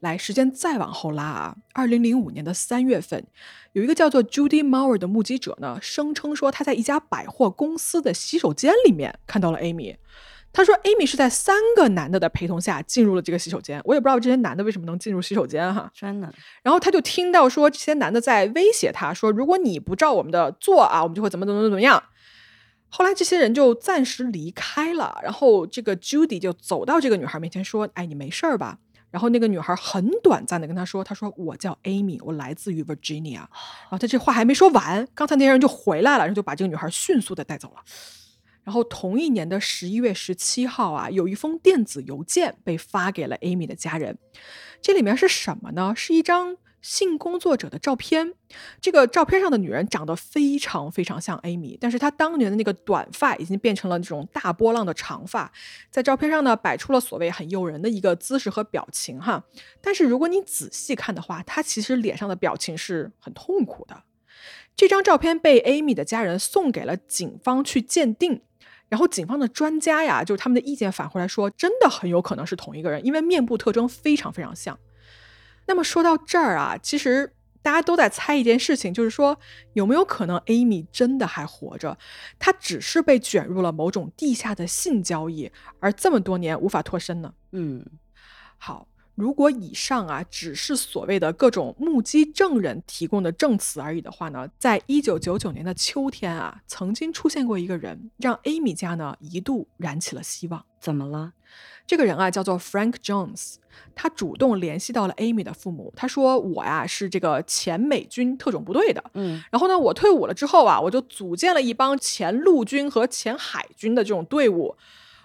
来，时间再往后拉啊，二零零五年的三月份，有一个叫做 Judy Mauer 的目击者呢，声称说他在一家百货公司的洗手间里面看到了 Amy。他说：“Amy 是在三个男的的陪同下进入了这个洗手间，我也不知道这些男的为什么能进入洗手间哈。真的。然后他就听到说这些男的在威胁他说，如果你不照我们的做啊，我们就会怎么怎么怎么样。后来这些人就暂时离开了，然后这个 Judy 就走到这个女孩面前说：‘哎，你没事儿吧？’然后那个女孩很短暂的跟他说：‘他说我叫 Amy，我来自于 Virginia。’然后他这话还没说完，刚才那些人就回来了，然后就把这个女孩迅速的带走了。”然后同一年的十一月十七号啊，有一封电子邮件被发给了 Amy 的家人。这里面是什么呢？是一张性工作者的照片。这个照片上的女人长得非常非常像 Amy，但是她当年的那个短发已经变成了这种大波浪的长发。在照片上呢，摆出了所谓很诱人的一个姿势和表情哈。但是如果你仔细看的话，她其实脸上的表情是很痛苦的。这张照片被 Amy 的家人送给了警方去鉴定。然后警方的专家呀，就是他们的意见返回来说，真的很有可能是同一个人，因为面部特征非常非常像。那么说到这儿啊，其实大家都在猜一件事情，就是说有没有可能 Amy 真的还活着？她只是被卷入了某种地下的性交易，而这么多年无法脱身呢？嗯，好。如果以上啊只是所谓的各种目击证人提供的证词而已的话呢，在一九九九年的秋天啊，曾经出现过一个人，让 Amy 家呢一度燃起了希望。怎么了？这个人啊叫做 Frank Jones，他主动联系到了 Amy 的父母。他说：“我呀是这个前美军特种部队的，嗯，然后呢，我退伍了之后啊，我就组建了一帮前陆军和前海军的这种队伍。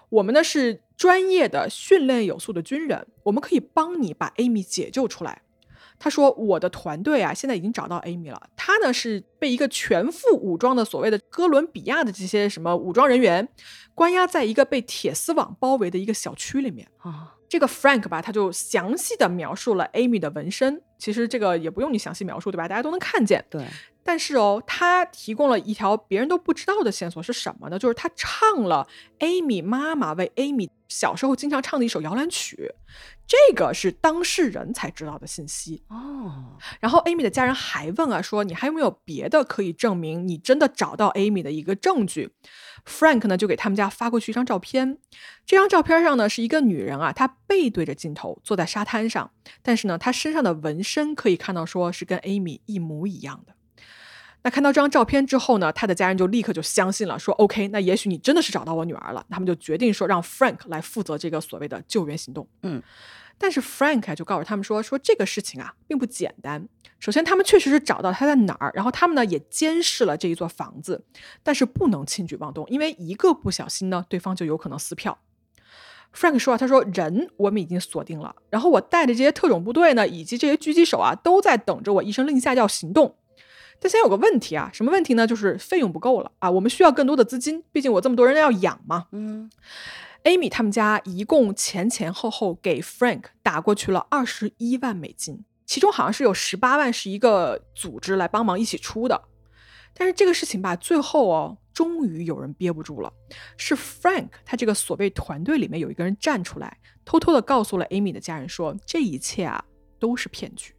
我们呢是。”专业的、训练有素的军人，我们可以帮你把 Amy 解救出来。他说：“我的团队啊，现在已经找到 Amy 了。他呢是被一个全副武装的所谓的哥伦比亚的这些什么武装人员关押在一个被铁丝网包围的一个小区里面啊。这个 Frank 吧，他就详细的描述了 Amy 的纹身。其实这个也不用你详细描述，对吧？大家都能看见。对。但是哦，他提供了一条别人都不知道的线索是什么呢？就是他唱了 Amy 妈妈为 Amy 小时候经常唱的一首摇篮曲，这个是当事人才知道的信息哦。然后 Amy 的家人还问啊，说你还有没有别的可以证明你真的找到 Amy 的一个证据？Frank 呢就给他们家发过去一张照片，这张照片上呢是一个女人啊，她背对着镜头坐在沙滩上，但是呢她身上的纹身可以看到说是跟 Amy 一模一样的。那看到这张照片之后呢，他的家人就立刻就相信了，说 OK，那也许你真的是找到我女儿了。他们就决定说让 Frank 来负责这个所谓的救援行动。嗯，但是 Frank 就告诉他们说，说这个事情啊并不简单。首先，他们确实是找到他在哪儿，然后他们呢也监视了这一座房子，但是不能轻举妄动，因为一个不小心呢，对方就有可能撕票。Frank 说啊，他说人我们已经锁定了，然后我带的这些特种部队呢，以及这些狙击手啊，都在等着我一声令下要行动。但现在有个问题啊，什么问题呢？就是费用不够了啊，我们需要更多的资金，毕竟我这么多人要养嘛。嗯，Amy 他们家一共前前后后给 Frank 打过去了二十一万美金，其中好像是有十八万是一个组织来帮忙一起出的。但是这个事情吧，最后哦，终于有人憋不住了，是 Frank 他这个所谓团队里面有一个人站出来，偷偷的告诉了 Amy 的家人说，这一切啊都是骗局，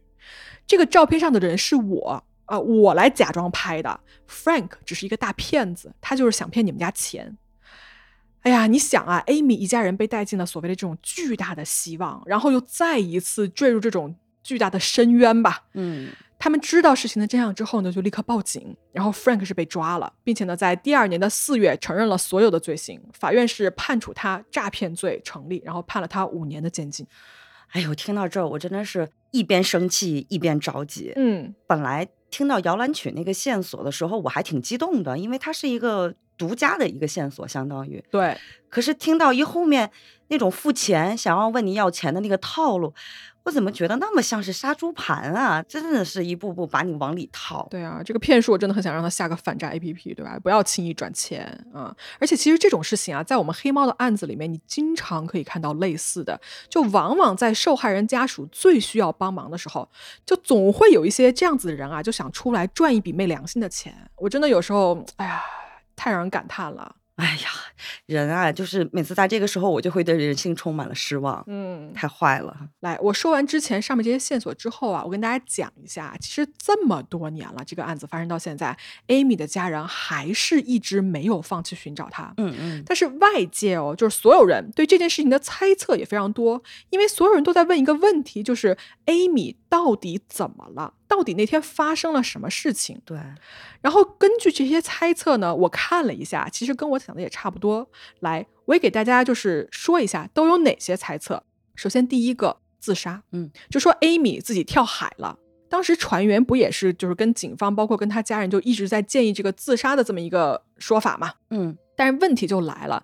这个照片上的人是我。啊，我来假装拍的，Frank 只是一个大骗子，他就是想骗你们家钱。哎呀，你想啊，Amy 一家人被带进了所谓的这种巨大的希望，然后又再一次坠入这种巨大的深渊吧。嗯，他们知道事情的真相之后呢，就立刻报警，然后 Frank 是被抓了，并且呢，在第二年的四月承认了所有的罪行，法院是判处他诈骗罪成立，然后判了他五年的监禁。哎呦，听到这儿，我真的是一边生气一边着急。嗯，本来。听到摇篮曲那个线索的时候，我还挺激动的，因为它是一个独家的一个线索，相当于对。可是听到一后面那种付钱想要问你要钱的那个套路。我怎么觉得那么像是杀猪盘啊？真的是一步步把你往里套。对啊，这个骗术我真的很想让他下个反诈 APP，对吧？不要轻易转钱啊！而且其实这种事情啊，在我们黑猫的案子里面，你经常可以看到类似的，就往往在受害人家属最需要帮忙的时候，就总会有一些这样子的人啊，就想出来赚一笔昧良心的钱。我真的有时候，哎呀，太让人感叹了。哎呀，人啊，就是每次在这个时候，我就会对人性充满了失望。嗯，太坏了。来，我说完之前上面这些线索之后啊，我跟大家讲一下，其实这么多年了，这个案子发生到现在，Amy 的家人还是一直没有放弃寻找她。嗯嗯。但是外界哦，就是所有人对这件事情的猜测也非常多，因为所有人都在问一个问题，就是 Amy 到底怎么了？到底那天发生了什么事情？对，然后根据这些猜测呢，我看了一下，其实跟我想的也差不多。来，我也给大家就是说一下都有哪些猜测。首先，第一个自杀，嗯，就说 Amy 自己跳海了。当时船员不也是就是跟警方，包括跟他家人，就一直在建议这个自杀的这么一个说法嘛？嗯，但是问题就来了。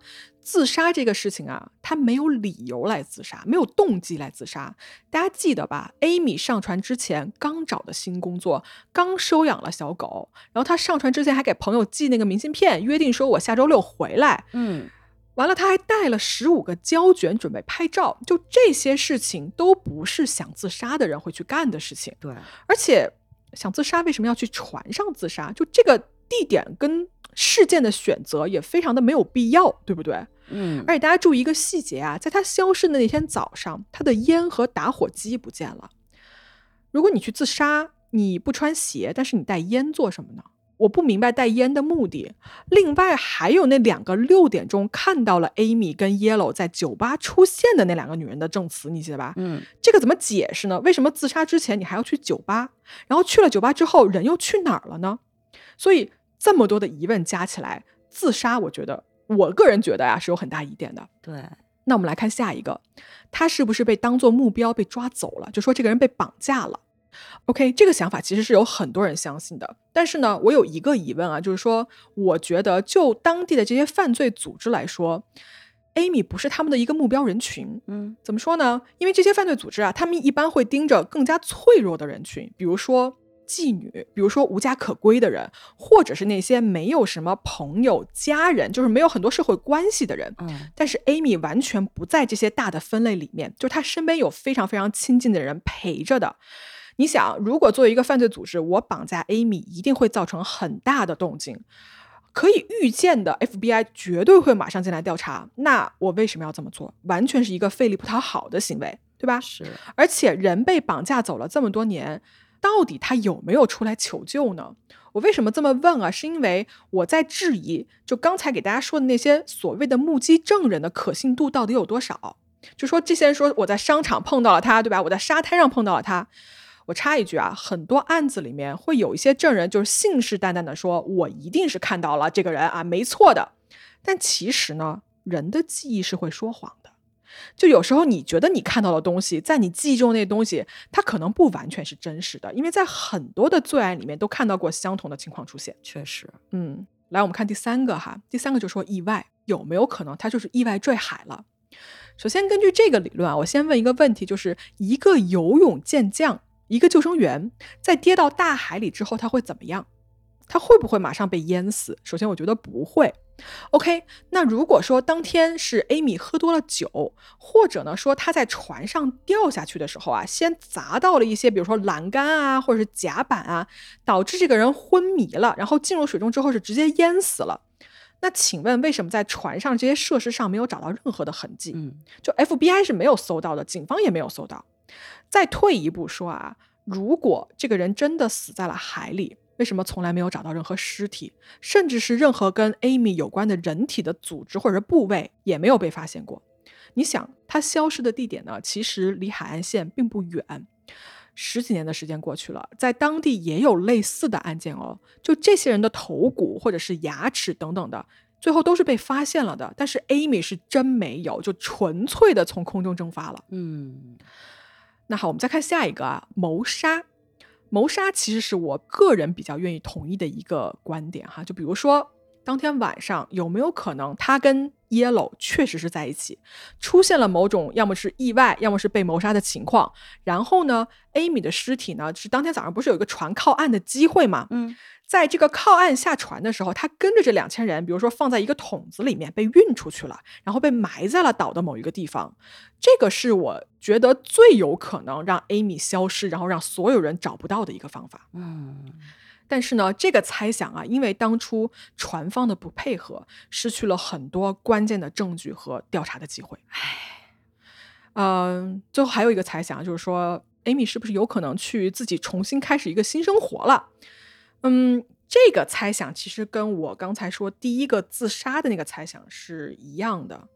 自杀这个事情啊，他没有理由来自杀，没有动机来自杀。大家记得吧？Amy 上船之前刚找的新工作，刚收养了小狗，然后他上船之前还给朋友寄那个明信片，约定说我下周六回来。嗯，完了，他还带了十五个胶卷准备拍照。就这些事情都不是想自杀的人会去干的事情。对，而且想自杀为什么要去船上自杀？就这个地点跟事件的选择也非常的没有必要，对不对？嗯，而且大家注意一个细节啊，在他消失的那天早上，他的烟和打火机不见了。如果你去自杀，你不穿鞋，但是你带烟做什么呢？我不明白带烟的目的。另外还有那两个六点钟看到了 Amy 跟 Yellow 在酒吧出现的那两个女人的证词，你记得吧？嗯，这个怎么解释呢？为什么自杀之前你还要去酒吧？然后去了酒吧之后，人又去哪儿了呢？所以这么多的疑问加起来，自杀，我觉得。我个人觉得啊，是有很大疑点的。对，那我们来看下一个，他是不是被当做目标被抓走了？就说这个人被绑架了。OK，这个想法其实是有很多人相信的。但是呢，我有一个疑问啊，就是说，我觉得就当地的这些犯罪组织来说，Amy 不是他们的一个目标人群。嗯，怎么说呢？因为这些犯罪组织啊，他们一般会盯着更加脆弱的人群，比如说妓女，比如说无家可归的人，或者是那些没有什么朋友、家人，就是没有很多社会关系的人。嗯，但是 Amy 完全不在这些大的分类里面，就是她身边有非常非常亲近的人陪着的。你想，如果作为一个犯罪组织，我绑架 Amy，一定会造成很大的动静，可以预见的，FBI 绝对会马上进来调查。那我为什么要这么做？完全是一个费力不讨好的行为，对吧？是。而且人被绑架走了这么多年。到底他有没有出来求救呢？我为什么这么问啊？是因为我在质疑，就刚才给大家说的那些所谓的目击证人的可信度到底有多少？就说这些人说我在商场碰到了他，对吧？我在沙滩上碰到了他。我插一句啊，很多案子里面会有一些证人就是信誓旦旦的说，我一定是看到了这个人啊，没错的。但其实呢，人的记忆是会说谎的。就有时候你觉得你看到的东西，在你记忆中那东西，它可能不完全是真实的，因为在很多的罪案里面都看到过相同的情况出现。确实，嗯，来我们看第三个哈，第三个就说意外有没有可能他就是意外坠海了？首先根据这个理论啊，我先问一个问题，就是一个游泳健将，一个救生员，在跌到大海里之后他会怎么样？他会不会马上被淹死？首先我觉得不会。OK，那如果说当天是 Amy 喝多了酒，或者呢说他在船上掉下去的时候啊，先砸到了一些，比如说栏杆啊，或者是甲板啊，导致这个人昏迷了，然后进入水中之后是直接淹死了。那请问为什么在船上这些设施上没有找到任何的痕迹？嗯，就 FBI 是没有搜到的，警方也没有搜到。再退一步说啊，如果这个人真的死在了海里。为什么从来没有找到任何尸体，甚至是任何跟 Amy 有关的人体的组织或者部位也没有被发现过？你想，他消失的地点呢？其实离海岸线并不远。十几年的时间过去了，在当地也有类似的案件哦。就这些人的头骨或者是牙齿等等的，最后都是被发现了的。但是 Amy 是真没有，就纯粹的从空中蒸发了。嗯，那好，我们再看下一个啊，谋杀。谋杀其实是我个人比较愿意同意的一个观点哈，就比如说当天晚上有没有可能他跟 Yellow 确实是在一起，出现了某种要么是意外，要么是被谋杀的情况，然后呢，Amy 的尸体呢是当天早上不是有一个船靠岸的机会吗？嗯。在这个靠岸下船的时候，他跟着这两千人，比如说放在一个桶子里面被运出去了，然后被埋在了岛的某一个地方。这个是我觉得最有可能让 Amy 消失，然后让所有人找不到的一个方法。嗯，但是呢，这个猜想啊，因为当初船方的不配合，失去了很多关键的证据和调查的机会。唉，嗯，最后还有一个猜想，就是说 Amy 是不是有可能去自己重新开始一个新生活了？嗯，这个猜想其实跟我刚才说第一个自杀的那个猜想是一样的。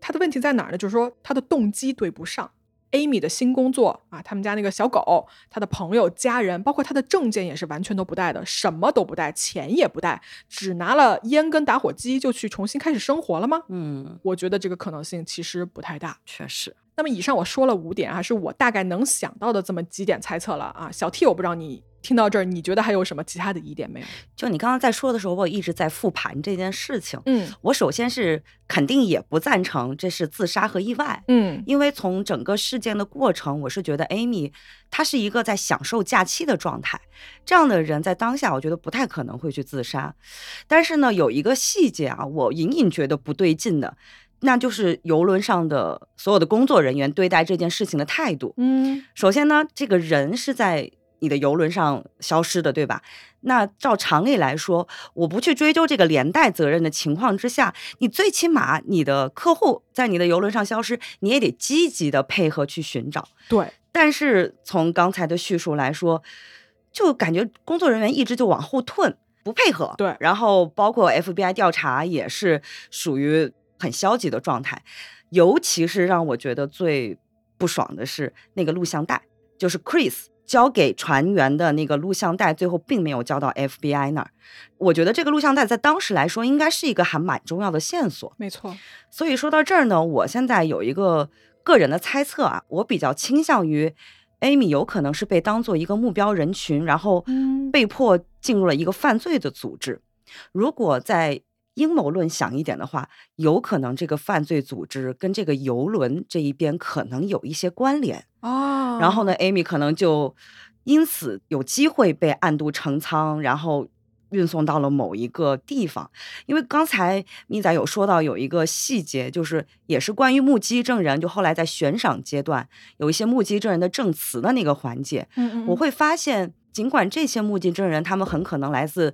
他的问题在哪儿呢？就是说他的动机对不上。Amy 的新工作啊，他们家那个小狗，他的朋友、家人，包括他的证件也是完全都不带的，什么都不带，钱也不带，只拿了烟跟打火机就去重新开始生活了吗？嗯，我觉得这个可能性其实不太大。确实。那么以上我说了五点，啊是我大概能想到的这么几点猜测了啊。小 T，我不知道你。听到这儿，你觉得还有什么其他的疑点没有？就你刚刚在说的时候，我一直在复盘这件事情。嗯，我首先是肯定也不赞成这是自杀和意外。嗯，因为从整个事件的过程，我是觉得 Amy 她是一个在享受假期的状态，这样的人在当下，我觉得不太可能会去自杀。但是呢，有一个细节啊，我隐隐觉得不对劲的，那就是游轮上的所有的工作人员对待这件事情的态度。嗯，首先呢，这个人是在。你的游轮上消失的，对吧？那照常理来说，我不去追究这个连带责任的情况之下，你最起码你的客户在你的游轮上消失，你也得积极的配合去寻找。对，但是从刚才的叙述来说，就感觉工作人员一直就往后退，不配合。对，然后包括 FBI 调查也是属于很消极的状态，尤其是让我觉得最不爽的是那个录像带，就是 Chris。交给船员的那个录像带，最后并没有交到 FBI 那儿。我觉得这个录像带在当时来说，应该是一个还蛮重要的线索。没错。所以说到这儿呢，我现在有一个个人的猜测啊，我比较倾向于 Amy 有可能是被当做一个目标人群，然后被迫进入了一个犯罪的组织。如果在阴谋论想一点的话，有可能这个犯罪组织跟这个游轮这一边可能有一些关联哦。然后呢，Amy 可能就因此有机会被暗度陈仓，然后。运送到了某一个地方，因为刚才咪仔有说到有一个细节，就是也是关于目击证人，就后来在悬赏阶段有一些目击证人的证词的那个环节，嗯嗯，我会发现，尽管这些目击证人他们很可能来自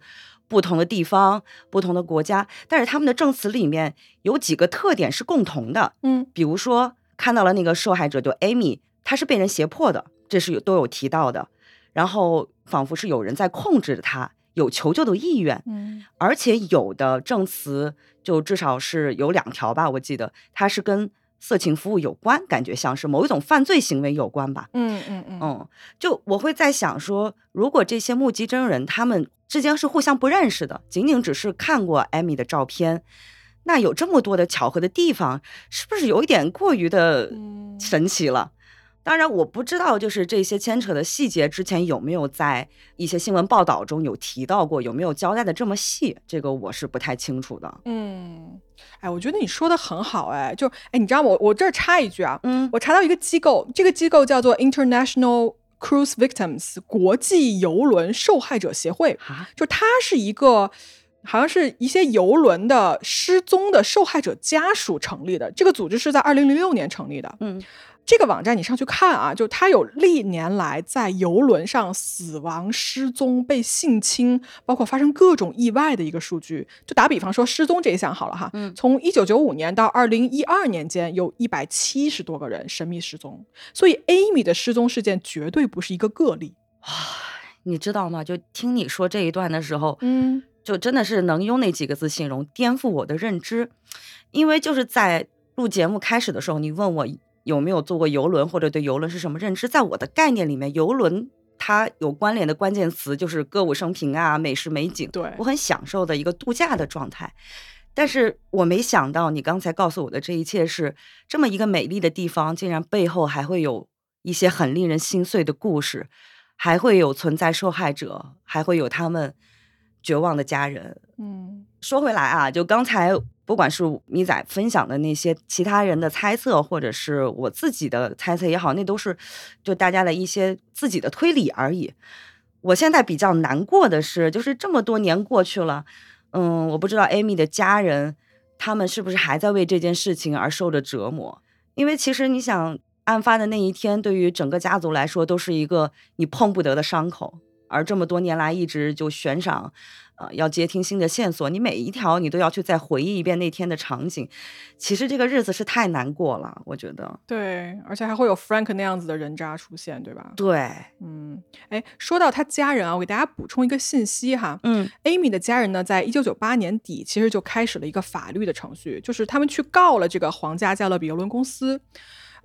不同的地方、不同的国家，但是他们的证词里面有几个特点是共同的，嗯，比如说看到了那个受害者就 Amy，她是被人胁迫的，这是有都有提到的，然后仿佛是有人在控制着她。有求救的意愿，嗯，而且有的证词就至少是有两条吧，我记得它是跟色情服务有关，感觉像是某一种犯罪行为有关吧，嗯嗯嗯，嗯，就我会在想说，如果这些目击证人他们之间是互相不认识的，仅仅只是看过艾米的照片，那有这么多的巧合的地方，是不是有一点过于的神奇了？当然，我不知道，就是这些牵扯的细节，之前有没有在一些新闻报道中有提到过，有没有交代的这么细，这个我是不太清楚的。嗯，哎，我觉得你说的很好，哎，就哎，你知道我我这儿插一句啊，嗯，我查到一个机构，这个机构叫做 International Cruise Victims 国际游轮受害者协会，就它是一个好像是一些游轮的失踪的受害者家属成立的，这个组织是在二零零六年成立的，嗯。这个网站你上去看啊，就它有历年来在游轮上死亡、失踪、被性侵，包括发生各种意外的一个数据。就打比方说失踪这一项好了哈，嗯，从一九九五年到二零一二年间，有一百七十多个人神秘失踪。所以 Amy 的失踪事件绝对不是一个个例啊！你知道吗？就听你说这一段的时候，嗯，就真的是能用那几个字形容，颠覆我的认知。因为就是在录节目开始的时候，你问我。有没有坐过游轮，或者对游轮是什么认知？在我的概念里面，游轮它有关联的关键词就是歌舞升平啊，美食美景，对我很享受的一个度假的状态。但是我没想到，你刚才告诉我的这一切是这么一个美丽的地方，竟然背后还会有一些很令人心碎的故事，还会有存在受害者，还会有他们绝望的家人。嗯，说回来啊，就刚才。不管是米仔分享的那些其他人的猜测，或者是我自己的猜测也好，那都是就大家的一些自己的推理而已。我现在比较难过的是，就是这么多年过去了，嗯，我不知道 Amy 的家人他们是不是还在为这件事情而受着折磨。因为其实你想，案发的那一天对于整个家族来说都是一个你碰不得的伤口，而这么多年来一直就悬赏。呃，要接听新的线索，你每一条你都要去再回忆一遍那天的场景。其实这个日子是太难过了，我觉得。对，而且还会有 Frank 那样子的人渣出现，对吧？对，嗯，哎，说到他家人啊，我给大家补充一个信息哈，嗯，Amy 的家人呢，在一九九八年底其实就开始了一个法律的程序，就是他们去告了这个皇家加勒比邮轮公司。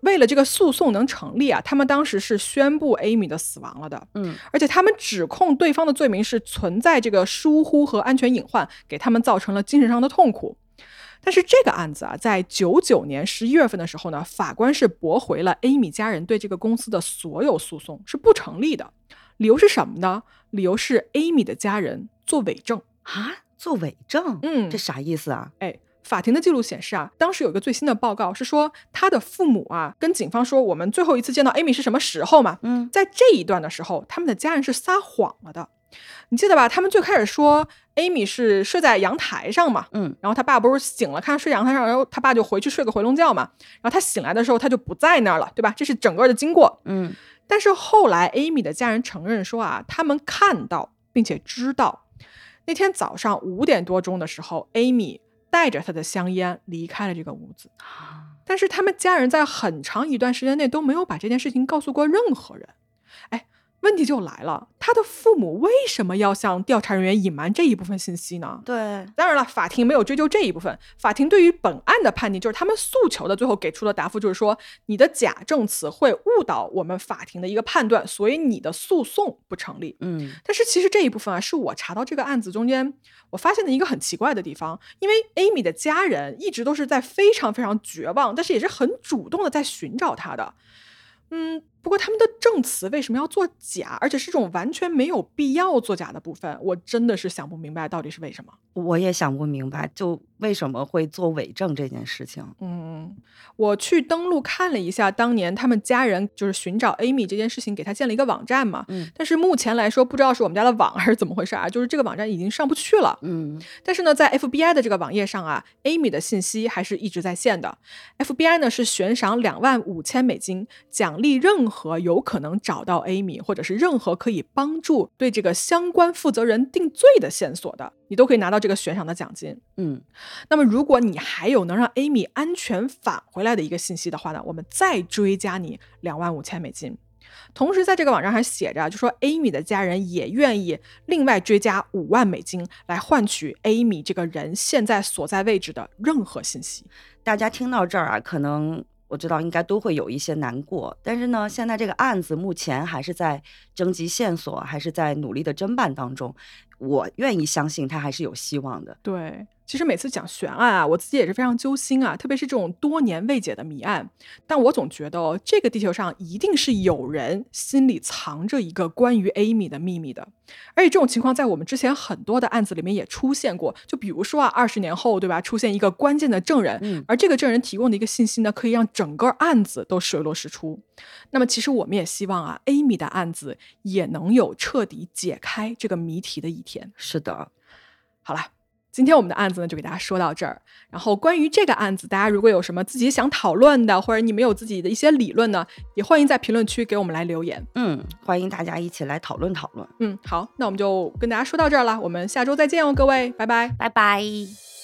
为了这个诉讼能成立啊，他们当时是宣布 Amy 的死亡了的，嗯，而且他们指控对方的罪名是存在这个疏忽和安全隐患，给他们造成了精神上的痛苦。但是这个案子啊，在九九年十一月份的时候呢，法官是驳回了 Amy 家人对这个公司的所有诉讼，是不成立的。理由是什么呢？理由是 Amy 的家人做伪证啊，做伪证，嗯，这啥意思啊？哎。法庭的记录显示啊，当时有一个最新的报告是说，他的父母啊跟警方说，我们最后一次见到 Amy 是什么时候嘛？嗯，在这一段的时候，他们的家人是撒谎了的，你记得吧？他们最开始说 Amy 是睡在阳台上嘛，嗯，然后他爸不是醒了，看睡阳台上，然后他爸就回去睡个回笼觉嘛，然后他醒来的时候他就不在那儿了，对吧？这是整个的经过，嗯，但是后来 Amy 的家人承认说啊，他们看到并且知道那天早上五点多钟的时候，Amy。带着他的香烟离开了这个屋子，但是他们家人在很长一段时间内都没有把这件事情告诉过任何人。哎。问题就来了，他的父母为什么要向调查人员隐瞒这一部分信息呢？对，当然了，法庭没有追究这一部分。法庭对于本案的判定，就是他们诉求的最后给出的答复，就是说你的假证词会误导我们法庭的一个判断，所以你的诉讼不成立。嗯，但是其实这一部分啊，是我查到这个案子中间我发现的一个很奇怪的地方，因为 Amy 的家人一直都是在非常非常绝望，但是也是很主动的在寻找他的。嗯，不过他们的证词为什么要作假，而且是这种完全没有必要作假的部分，我真的是想不明白到底是为什么。我也想不明白，就为什么会做伪证这件事情。嗯，我去登录看了一下，当年他们家人就是寻找 Amy 这件事情，给他建了一个网站嘛。嗯。但是目前来说，不知道是我们家的网还是怎么回事啊，就是这个网站已经上不去了。嗯。但是呢，在 FBI 的这个网页上啊，Amy 的信息还是一直在线的。FBI 呢是悬赏两万五千美金，奖励任何有可能找到 Amy，或者是任何可以帮助对这个相关负责人定罪的线索的，你都可以拿到这个悬赏的奖金。嗯。那么如果你还有能让 Amy 安全返回来的一个信息的话呢，我们再追加你两万五千美金。同时，在这个网站还写着，就说 Amy 的家人也愿意另外追加五万美金来换取 Amy 这个人现在所在位置的任何信息。大家听到这儿啊，可能我知道应该都会有一些难过，但是呢，现在这个案子目前还是在征集线索，还是在努力的侦办当中。我愿意相信他还是有希望的。对。其实每次讲悬案啊，我自己也是非常揪心啊，特别是这种多年未解的谜案。但我总觉得哦，这个地球上一定是有人心里藏着一个关于 Amy 的秘密的。而且这种情况在我们之前很多的案子里面也出现过。就比如说啊，二十年后，对吧，出现一个关键的证人，而这个证人提供的一个信息呢，可以让整个案子都水落石出。那么其实我们也希望啊，Amy 的案子也能有彻底解开这个谜题的一天。是的，好了。今天我们的案子呢，就给大家说到这儿。然后关于这个案子，大家如果有什么自己想讨论的，或者你们有自己的一些理论呢，也欢迎在评论区给我们来留言。嗯，欢迎大家一起来讨论讨论。嗯，好，那我们就跟大家说到这儿了，我们下周再见哦，各位，拜拜，拜拜。